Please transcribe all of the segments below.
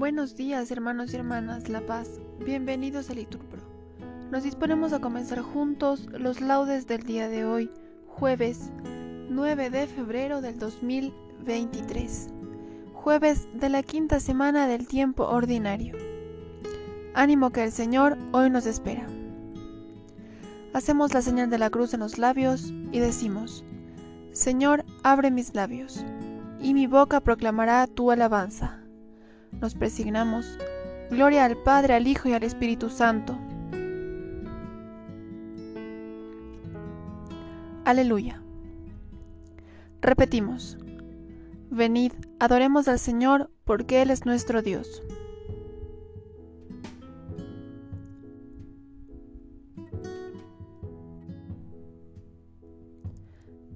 Buenos días, hermanos y hermanas La Paz. Bienvenidos a Liturpro. Nos disponemos a comenzar juntos los laudes del día de hoy, jueves 9 de febrero del 2023, jueves de la quinta semana del tiempo ordinario. Ánimo que el Señor hoy nos espera. Hacemos la señal de la cruz en los labios y decimos, Señor, abre mis labios, y mi boca proclamará tu alabanza nos presignamos. Gloria al Padre, al Hijo y al Espíritu Santo. Aleluya. Repetimos. Venid, adoremos al Señor, porque Él es nuestro Dios.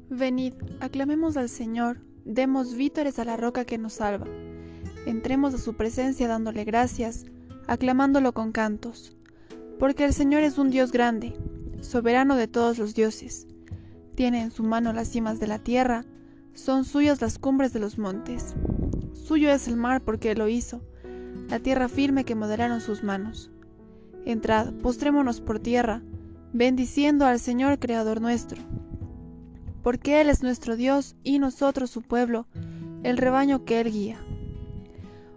Venid, aclamemos al Señor, demos vítores a la roca que nos salva entremos a su presencia dándole gracias, aclamándolo con cantos, porque el Señor es un Dios grande, soberano de todos los dioses. Tiene en su mano las cimas de la tierra, son suyas las cumbres de los montes. Suyo es el mar porque lo hizo, la tierra firme que moderaron sus manos. Entrad, postrémonos por tierra, bendiciendo al Señor Creador nuestro. Porque Él es nuestro Dios y nosotros su pueblo, el rebaño que Él guía.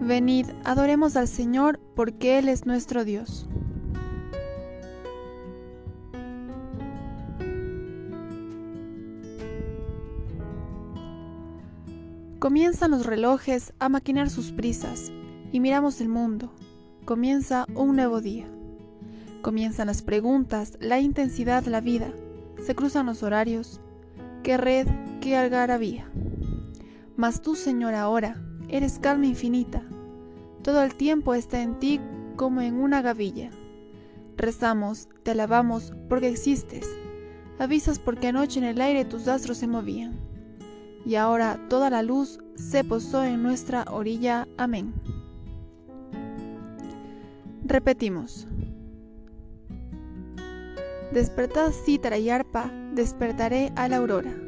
Venid, adoremos al Señor, porque Él es nuestro Dios. Comienzan los relojes a maquinar sus prisas y miramos el mundo. Comienza un nuevo día. Comienzan las preguntas, la intensidad, la vida. Se cruzan los horarios. Qué red, qué algarabía. Mas tú, Señor, ahora eres calma infinita, todo el tiempo está en ti como en una gavilla. Rezamos, te alabamos porque existes. Avisas porque anoche en el aire tus astros se movían. Y ahora toda la luz se posó en nuestra orilla. Amén. Repetimos. Despertad cítara y arpa, despertaré a la aurora.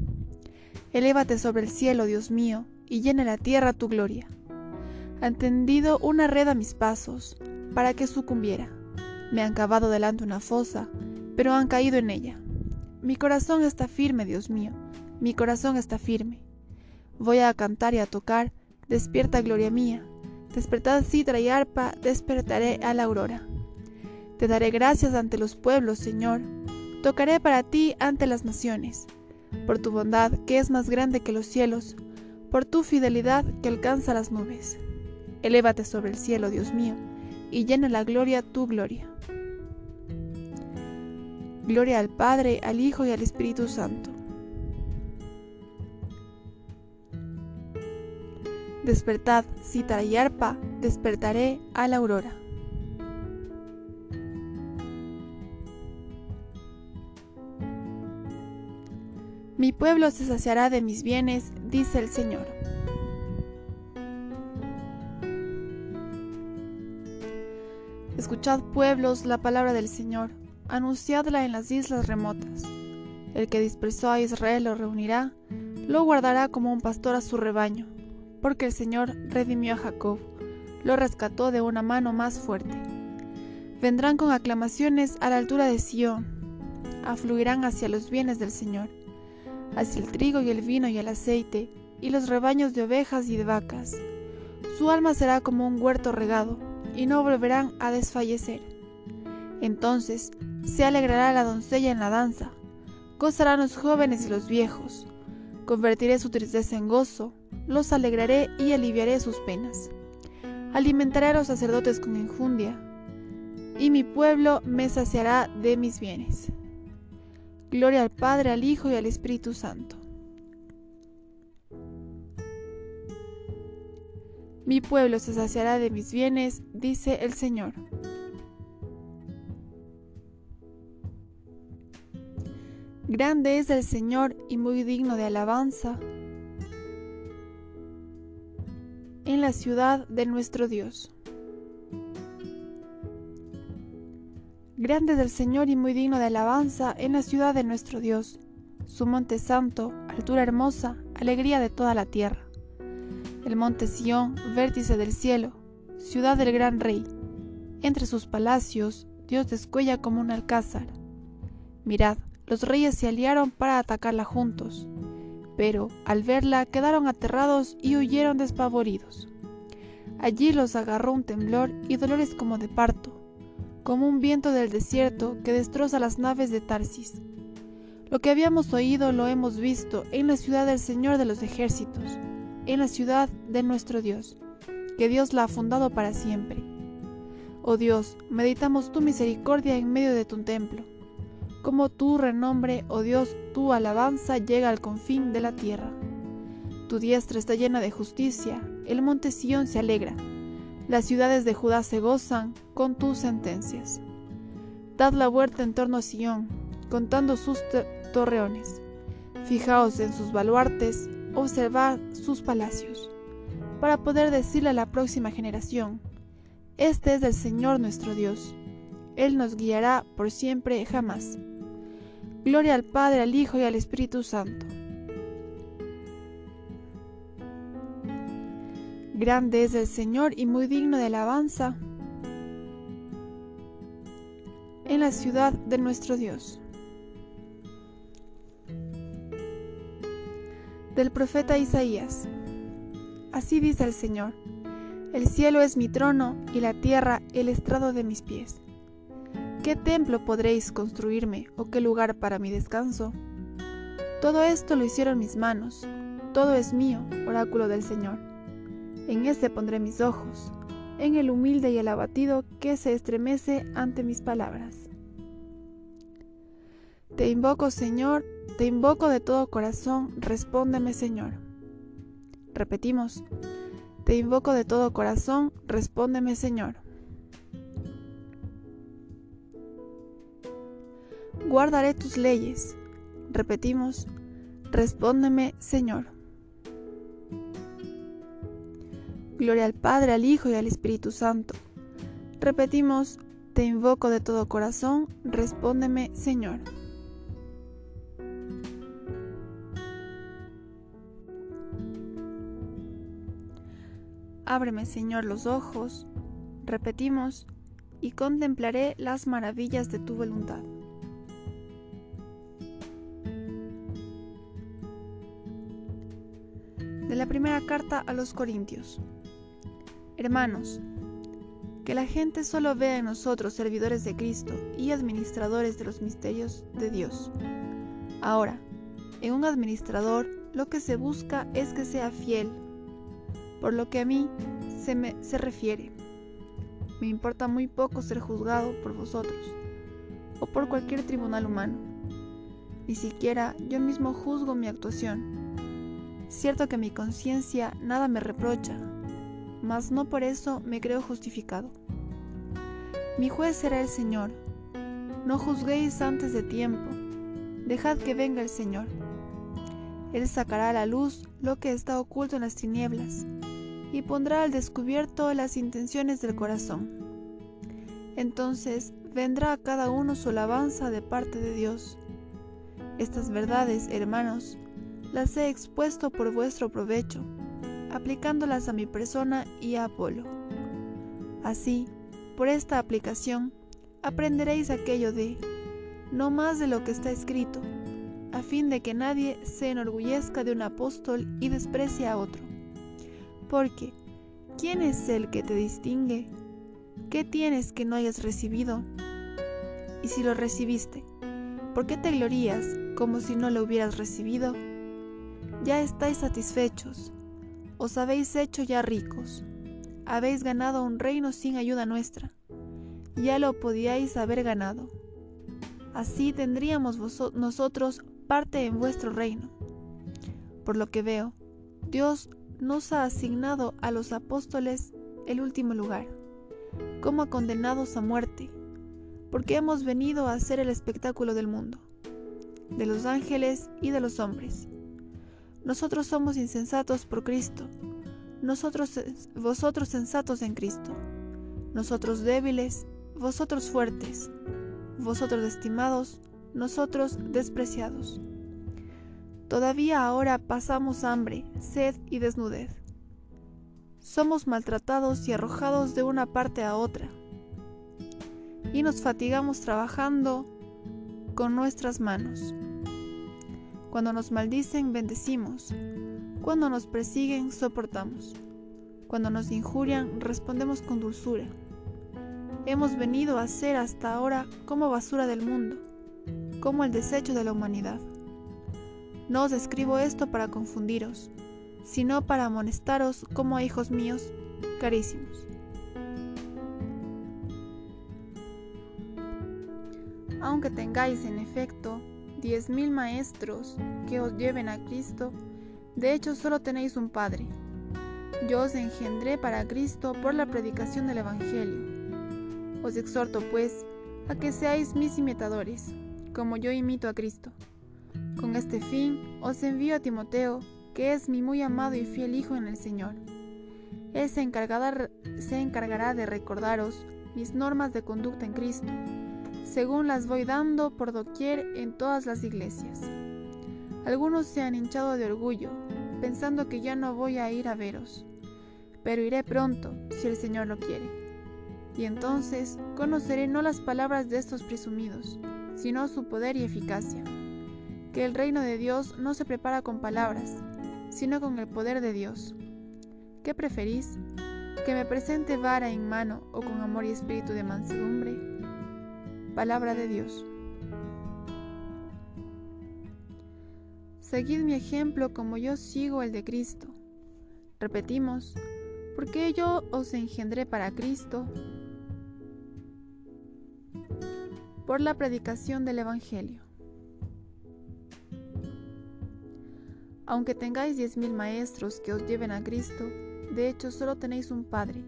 Elévate sobre el cielo, Dios mío, y llena la tierra tu gloria. Han tendido una red a mis pasos, para que sucumbiera. Me han cavado delante una fosa, pero han caído en ella. Mi corazón está firme, Dios mío, mi corazón está firme. Voy a cantar y a tocar, despierta gloria mía. Despertad citra y arpa, despertaré a la aurora. Te daré gracias ante los pueblos, Señor. Tocaré para ti ante las naciones por tu bondad que es más grande que los cielos, por tu fidelidad que alcanza las nubes. Elévate sobre el cielo, Dios mío, y llena la gloria tu gloria. Gloria al Padre, al Hijo y al Espíritu Santo. Despertad, cítara y arpa, despertaré a la aurora. Mi pueblo se saciará de mis bienes, dice el Señor. Escuchad pueblos la palabra del Señor, anunciadla en las islas remotas. El que dispersó a Israel lo reunirá, lo guardará como un pastor a su rebaño, porque el Señor redimió a Jacob, lo rescató de una mano más fuerte. Vendrán con aclamaciones a la altura de Sión, afluirán hacia los bienes del Señor, hacia el trigo y el vino y el aceite, y los rebaños de ovejas y de vacas. Su alma será como un huerto regado, y no volverán a desfallecer. Entonces se alegrará la doncella en la danza, gozarán los jóvenes y los viejos. Convertiré su tristeza en gozo, los alegraré y aliviaré sus penas. Alimentaré a los sacerdotes con enjundia, y mi pueblo me saciará de mis bienes. Gloria al Padre, al Hijo y al Espíritu Santo. Mi pueblo se saciará de mis bienes, dice el Señor. Grande es el Señor y muy digno de alabanza en la ciudad de nuestro Dios. Grande es el Señor y muy digno de alabanza en la ciudad de nuestro Dios, su monte santo, altura hermosa, alegría de toda la tierra. El monte Sión, vértice del cielo, ciudad del gran rey. Entre sus palacios, Dios descuella como un alcázar. Mirad, los reyes se aliaron para atacarla juntos, pero al verla quedaron aterrados y huyeron despavoridos. Allí los agarró un temblor y dolores como de parto, como un viento del desierto que destroza las naves de Tarsis. Lo que habíamos oído lo hemos visto en la ciudad del Señor de los ejércitos, en la ciudad de nuestro Dios, que Dios la ha fundado para siempre. Oh Dios, meditamos tu misericordia en medio de tu templo como tu renombre, oh Dios, tu alabanza llega al confín de la tierra. Tu diestra está llena de justicia, el monte Sión se alegra, las ciudades de Judá se gozan con tus sentencias. Dad la vuelta en torno a Sión, contando sus torreones. Fijaos en sus baluartes, observad sus palacios, para poder decirle a la próxima generación, Este es el Señor nuestro Dios. Él nos guiará por siempre jamás. Gloria al Padre, al Hijo y al Espíritu Santo. Grande es el Señor y muy digno de alabanza en la ciudad de nuestro Dios. Del profeta Isaías. Así dice el Señor, el cielo es mi trono y la tierra el estrado de mis pies. ¿Qué templo podréis construirme o qué lugar para mi descanso? Todo esto lo hicieron mis manos, todo es mío, oráculo del Señor. En este pondré mis ojos, en el humilde y el abatido que se estremece ante mis palabras. Te invoco, Señor, te invoco de todo corazón, respóndeme, Señor. Repetimos, te invoco de todo corazón, respóndeme, Señor. guardaré tus leyes. Repetimos, respóndeme, Señor. Gloria al Padre, al Hijo y al Espíritu Santo. Repetimos, te invoco de todo corazón, respóndeme, Señor. Ábreme, Señor, los ojos, repetimos, y contemplaré las maravillas de tu voluntad. de la primera carta a los Corintios. Hermanos, que la gente solo vea en nosotros servidores de Cristo y administradores de los misterios de Dios. Ahora, en un administrador lo que se busca es que sea fiel, por lo que a mí se me se refiere. Me importa muy poco ser juzgado por vosotros o por cualquier tribunal humano. Ni siquiera yo mismo juzgo mi actuación Cierto que mi conciencia nada me reprocha, mas no por eso me creo justificado. Mi juez será el Señor. No juzguéis antes de tiempo. Dejad que venga el Señor. Él sacará a la luz lo que está oculto en las tinieblas y pondrá al descubierto las intenciones del corazón. Entonces vendrá a cada uno su alabanza de parte de Dios. Estas verdades, hermanos, las he expuesto por vuestro provecho, aplicándolas a mi persona y a Apolo. Así, por esta aplicación, aprenderéis aquello de, no más de lo que está escrito, a fin de que nadie se enorgullezca de un apóstol y desprecie a otro. Porque, ¿quién es el que te distingue? ¿Qué tienes que no hayas recibido? Y si lo recibiste, ¿por qué te glorías como si no lo hubieras recibido? Ya estáis satisfechos, os habéis hecho ya ricos, habéis ganado un reino sin ayuda nuestra, ya lo podíais haber ganado. Así tendríamos nosotros parte en vuestro reino. Por lo que veo, Dios nos ha asignado a los apóstoles el último lugar, como condenados a muerte, porque hemos venido a hacer el espectáculo del mundo, de los ángeles y de los hombres. Nosotros somos insensatos por Cristo, nosotros vosotros sensatos en Cristo, nosotros débiles, vosotros fuertes, vosotros estimados, nosotros despreciados. Todavía ahora pasamos hambre, sed y desnudez. Somos maltratados y arrojados de una parte a otra. Y nos fatigamos trabajando con nuestras manos. Cuando nos maldicen, bendecimos. Cuando nos persiguen, soportamos. Cuando nos injurian, respondemos con dulzura. Hemos venido a ser hasta ahora como basura del mundo como el desecho de la humanidad. No os escribo esto para confundiros, sino para amonestaros como hijos míos carísimos. Aunque tengáis en efecto diez mil maestros que os lleven a Cristo, de hecho solo tenéis un Padre. Yo os engendré para Cristo por la predicación del Evangelio. Os exhorto, pues, a que seáis mis imitadores como yo imito a Cristo. Con este fin os envío a Timoteo, que es mi muy amado y fiel Hijo en el Señor. Él se, se encargará de recordaros mis normas de conducta en Cristo, según las voy dando por doquier en todas las iglesias. Algunos se han hinchado de orgullo, pensando que ya no voy a ir a veros, pero iré pronto, si el Señor lo quiere. Y entonces conoceré no las palabras de estos presumidos, sino su poder y eficacia. Que el reino de Dios no se prepara con palabras, sino con el poder de Dios. ¿Qué preferís? ¿Que me presente vara en mano o con amor y espíritu de mansedumbre? Palabra de Dios. Seguid mi ejemplo como yo sigo el de Cristo. Repetimos, porque yo os engendré para Cristo, por la predicación del Evangelio. Aunque tengáis diez mil maestros que os lleven a Cristo, de hecho solo tenéis un Padre.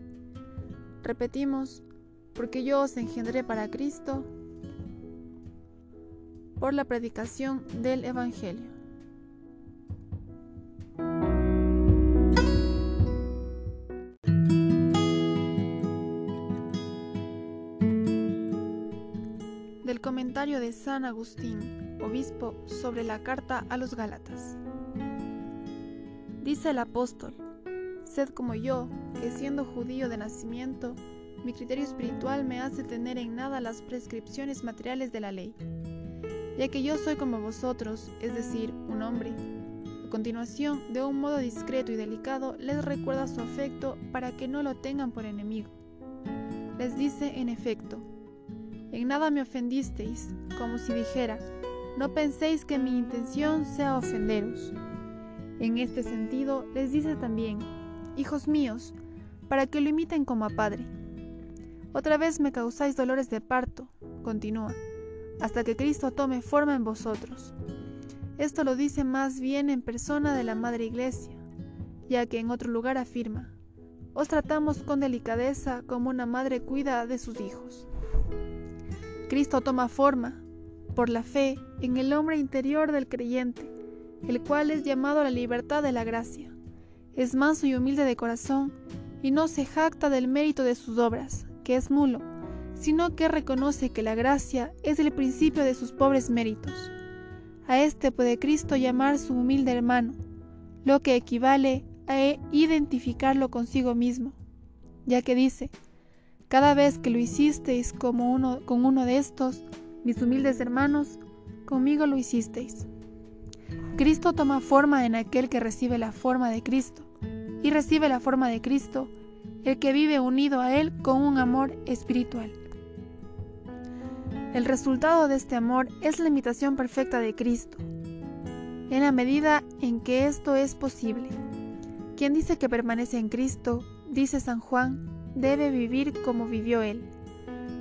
Repetimos, porque yo os engendré para Cristo por la predicación del Evangelio. Comentario de San Agustín, obispo, sobre la carta a los Gálatas. Dice el apóstol, Sed como yo, que siendo judío de nacimiento, mi criterio espiritual me hace tener en nada las prescripciones materiales de la ley, ya que yo soy como vosotros, es decir, un hombre. A continuación, de un modo discreto y delicado, les recuerda su afecto para que no lo tengan por enemigo. Les dice, en efecto, en nada me ofendisteis, como si dijera, no penséis que mi intención sea ofenderos. En este sentido les dice también, hijos míos, para que lo imiten como a padre. Otra vez me causáis dolores de parto, continúa, hasta que Cristo tome forma en vosotros. Esto lo dice más bien en persona de la Madre Iglesia, ya que en otro lugar afirma, os tratamos con delicadeza como una madre cuida de sus hijos. Cristo toma forma, por la fe, en el hombre interior del creyente, el cual es llamado a la libertad de la gracia. Es manso y humilde de corazón, y no se jacta del mérito de sus obras, que es nulo, sino que reconoce que la gracia es el principio de sus pobres méritos. A este puede Cristo llamar su humilde hermano, lo que equivale a identificarlo consigo mismo, ya que dice, cada vez que lo hicisteis como uno, con uno de estos, Mis humildes hermanos, conmigo lo hicisteis. Cristo toma forma en aquel que recibe la forma de Cristo, y recibe la forma de Cristo el que vive unido a Él con un amor espiritual. El resultado de este amor es la imitación perfecta de Cristo, en la medida en que esto es posible. Quien dice que permanece en Cristo, dice San Juan, debe vivir como vivió Él.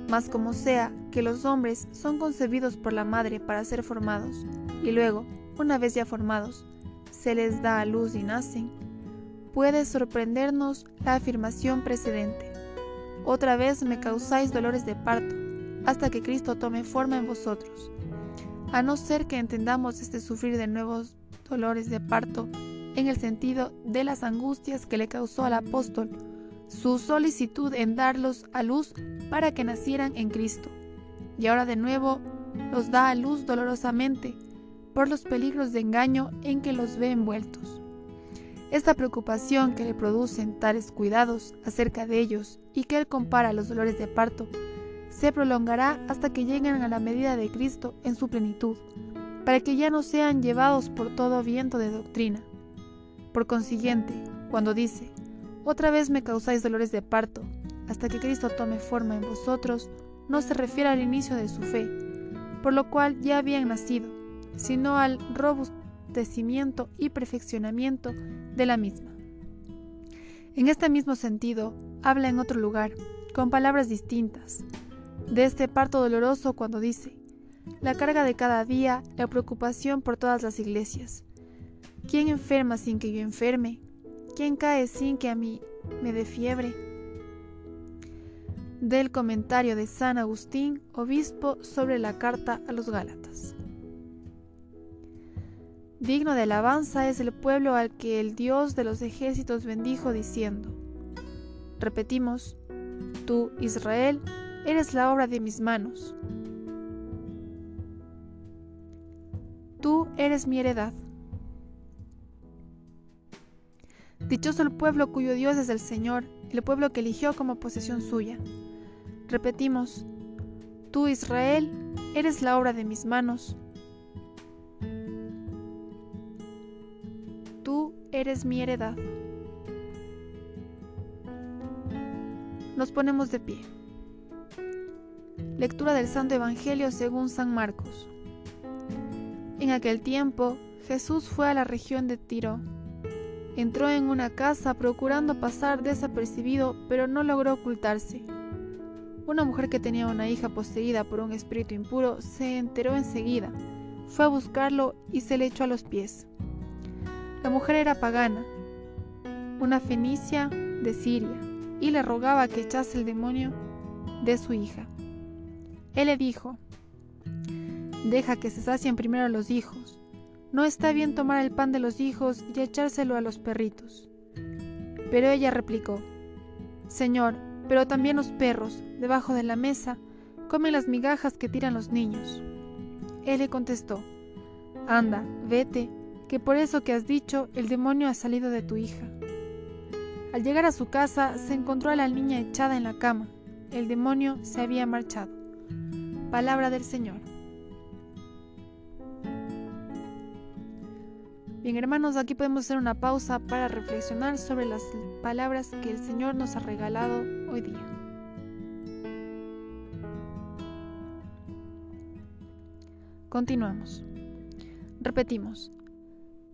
Mas como sea que los hombres son concebidos por la madre para ser formados, y luego, una vez ya formados, se les da a luz y nacen, puede sorprendernos la afirmación precedente. Otra vez me causáis dolores de parto, hasta que Cristo tome forma en vosotros. A no ser que entendamos este sufrir de nuevos dolores de parto en el sentido de las angustias que le causó al apóstol, su solicitud en darlos a luz para que nacieran en Cristo. Y ahora de nuevo los da a luz dolorosamente por los peligros de engaño en que los ve envueltos. Esta preocupación que le producen tales cuidados acerca de ellos y que él compara a los dolores de parto, se prolongará hasta que lleguen a la medida de Cristo en su plenitud, para que ya no sean llevados por todo viento de doctrina. Por consiguiente, cuando dice, otra vez me causáis dolores de parto, hasta que Cristo tome forma en vosotros, no se refiere al inicio de su fe, por lo cual ya habían nacido, sino al y perfeccionamiento de la misma. En este mismo sentido, habla en otro lugar, con palabras distintas, de este parto doloroso cuando dice, la carga de cada día, la preocupación por todas las iglesias. ¿Quién enferma sin que yo enferme? ¿Quién cae sin que a mí me dé fiebre? Del comentario de San Agustín, obispo, sobre la carta a los Gálatas. Digno de alabanza es el pueblo al que el Dios de los ejércitos bendijo diciendo, repetimos, tú, Israel, eres la obra de mis manos. Tú eres mi heredad. Dichoso el pueblo cuyo Dios es el Señor, el pueblo que eligió como posesión suya. Repetimos, tú Israel, eres la obra de mis manos. Eres mi heredad. Nos ponemos de pie. Lectura del Santo Evangelio según San Marcos. En aquel tiempo, Jesús fue a la región de Tiro. Entró en una casa procurando pasar desapercibido, pero no logró ocultarse. Una mujer que tenía una hija poseída por un espíritu impuro se enteró enseguida, fue a buscarlo y se le echó a los pies. La mujer era pagana, una fenicia de Siria, y le rogaba que echase el demonio de su hija. Él le dijo, Deja que se sacien primero los hijos. No está bien tomar el pan de los hijos y echárselo a los perritos. Pero ella replicó, Señor, pero también los perros, debajo de la mesa, comen las migajas que tiran los niños. Él le contestó, Anda, vete que por eso que has dicho el demonio ha salido de tu hija. Al llegar a su casa se encontró a la niña echada en la cama. El demonio se había marchado. Palabra del Señor. Bien hermanos, aquí podemos hacer una pausa para reflexionar sobre las palabras que el Señor nos ha regalado hoy día. Continuamos. Repetimos,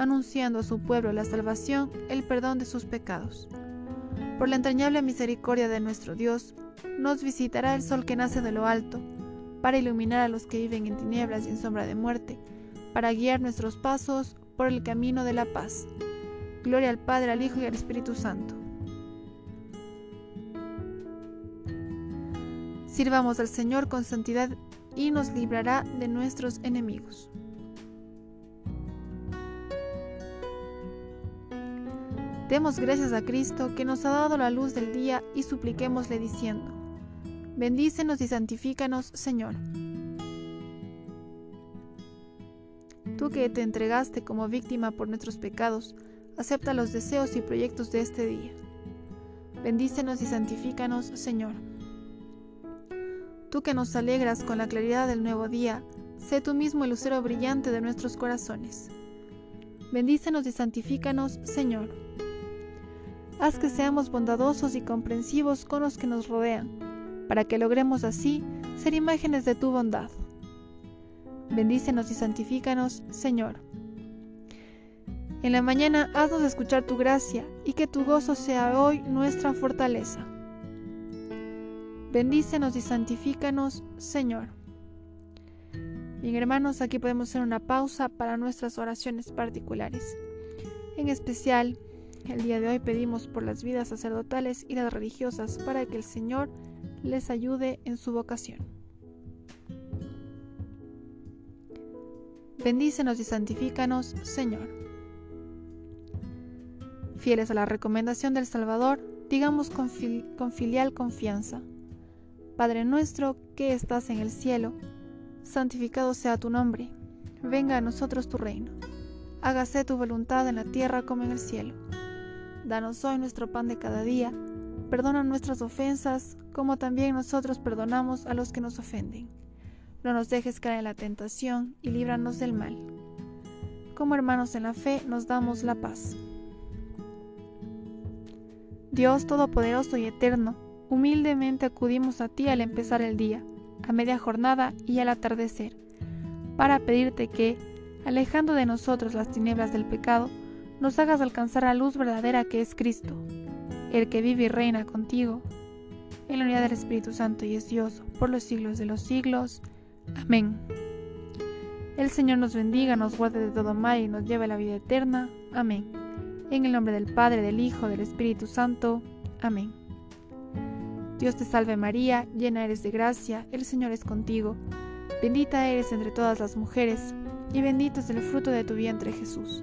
anunciando a su pueblo la salvación, el perdón de sus pecados. Por la entrañable misericordia de nuestro Dios, nos visitará el sol que nace de lo alto, para iluminar a los que viven en tinieblas y en sombra de muerte, para guiar nuestros pasos por el camino de la paz. Gloria al Padre, al Hijo y al Espíritu Santo. Sirvamos al Señor con santidad y nos librará de nuestros enemigos. Demos gracias a Cristo que nos ha dado la luz del día y supliquémosle diciendo, Bendícenos y santifícanos, Señor. Tú que te entregaste como víctima por nuestros pecados, acepta los deseos y proyectos de este día. Bendícenos y santifícanos, Señor. Tú que nos alegras con la claridad del nuevo día, sé tú mismo el lucero brillante de nuestros corazones. Bendícenos y santifícanos, Señor. Haz que seamos bondadosos y comprensivos con los que nos rodean, para que logremos así ser imágenes de tu bondad. Bendícenos y santifícanos, Señor. En la mañana haznos escuchar tu gracia y que tu gozo sea hoy nuestra fortaleza. Bendícenos y santifícanos, Señor. Bien, hermanos, aquí podemos hacer una pausa para nuestras oraciones particulares. En especial, el día de hoy pedimos por las vidas sacerdotales y las religiosas para que el Señor les ayude en su vocación. Bendícenos y santifícanos, Señor. Fieles a la recomendación del Salvador, digamos con, con filial confianza. Padre nuestro que estás en el cielo, santificado sea tu nombre, venga a nosotros tu reino, hágase tu voluntad en la tierra como en el cielo. Danos hoy nuestro pan de cada día, perdona nuestras ofensas como también nosotros perdonamos a los que nos ofenden. No nos dejes caer en la tentación y líbranos del mal. Como hermanos en la fe nos damos la paz. Dios Todopoderoso y Eterno, humildemente acudimos a ti al empezar el día, a media jornada y al atardecer, para pedirte que, alejando de nosotros las tinieblas del pecado, nos hagas alcanzar la luz verdadera que es Cristo, el que vive y reina contigo, en la unidad del Espíritu Santo y es Dios, por los siglos de los siglos. Amén. El Señor nos bendiga, nos guarde de todo mal y nos lleve a la vida eterna. Amén. En el nombre del Padre, del Hijo, del Espíritu Santo. Amén. Dios te salve María, llena eres de gracia, el Señor es contigo. Bendita eres entre todas las mujeres, y bendito es el fruto de tu vientre Jesús.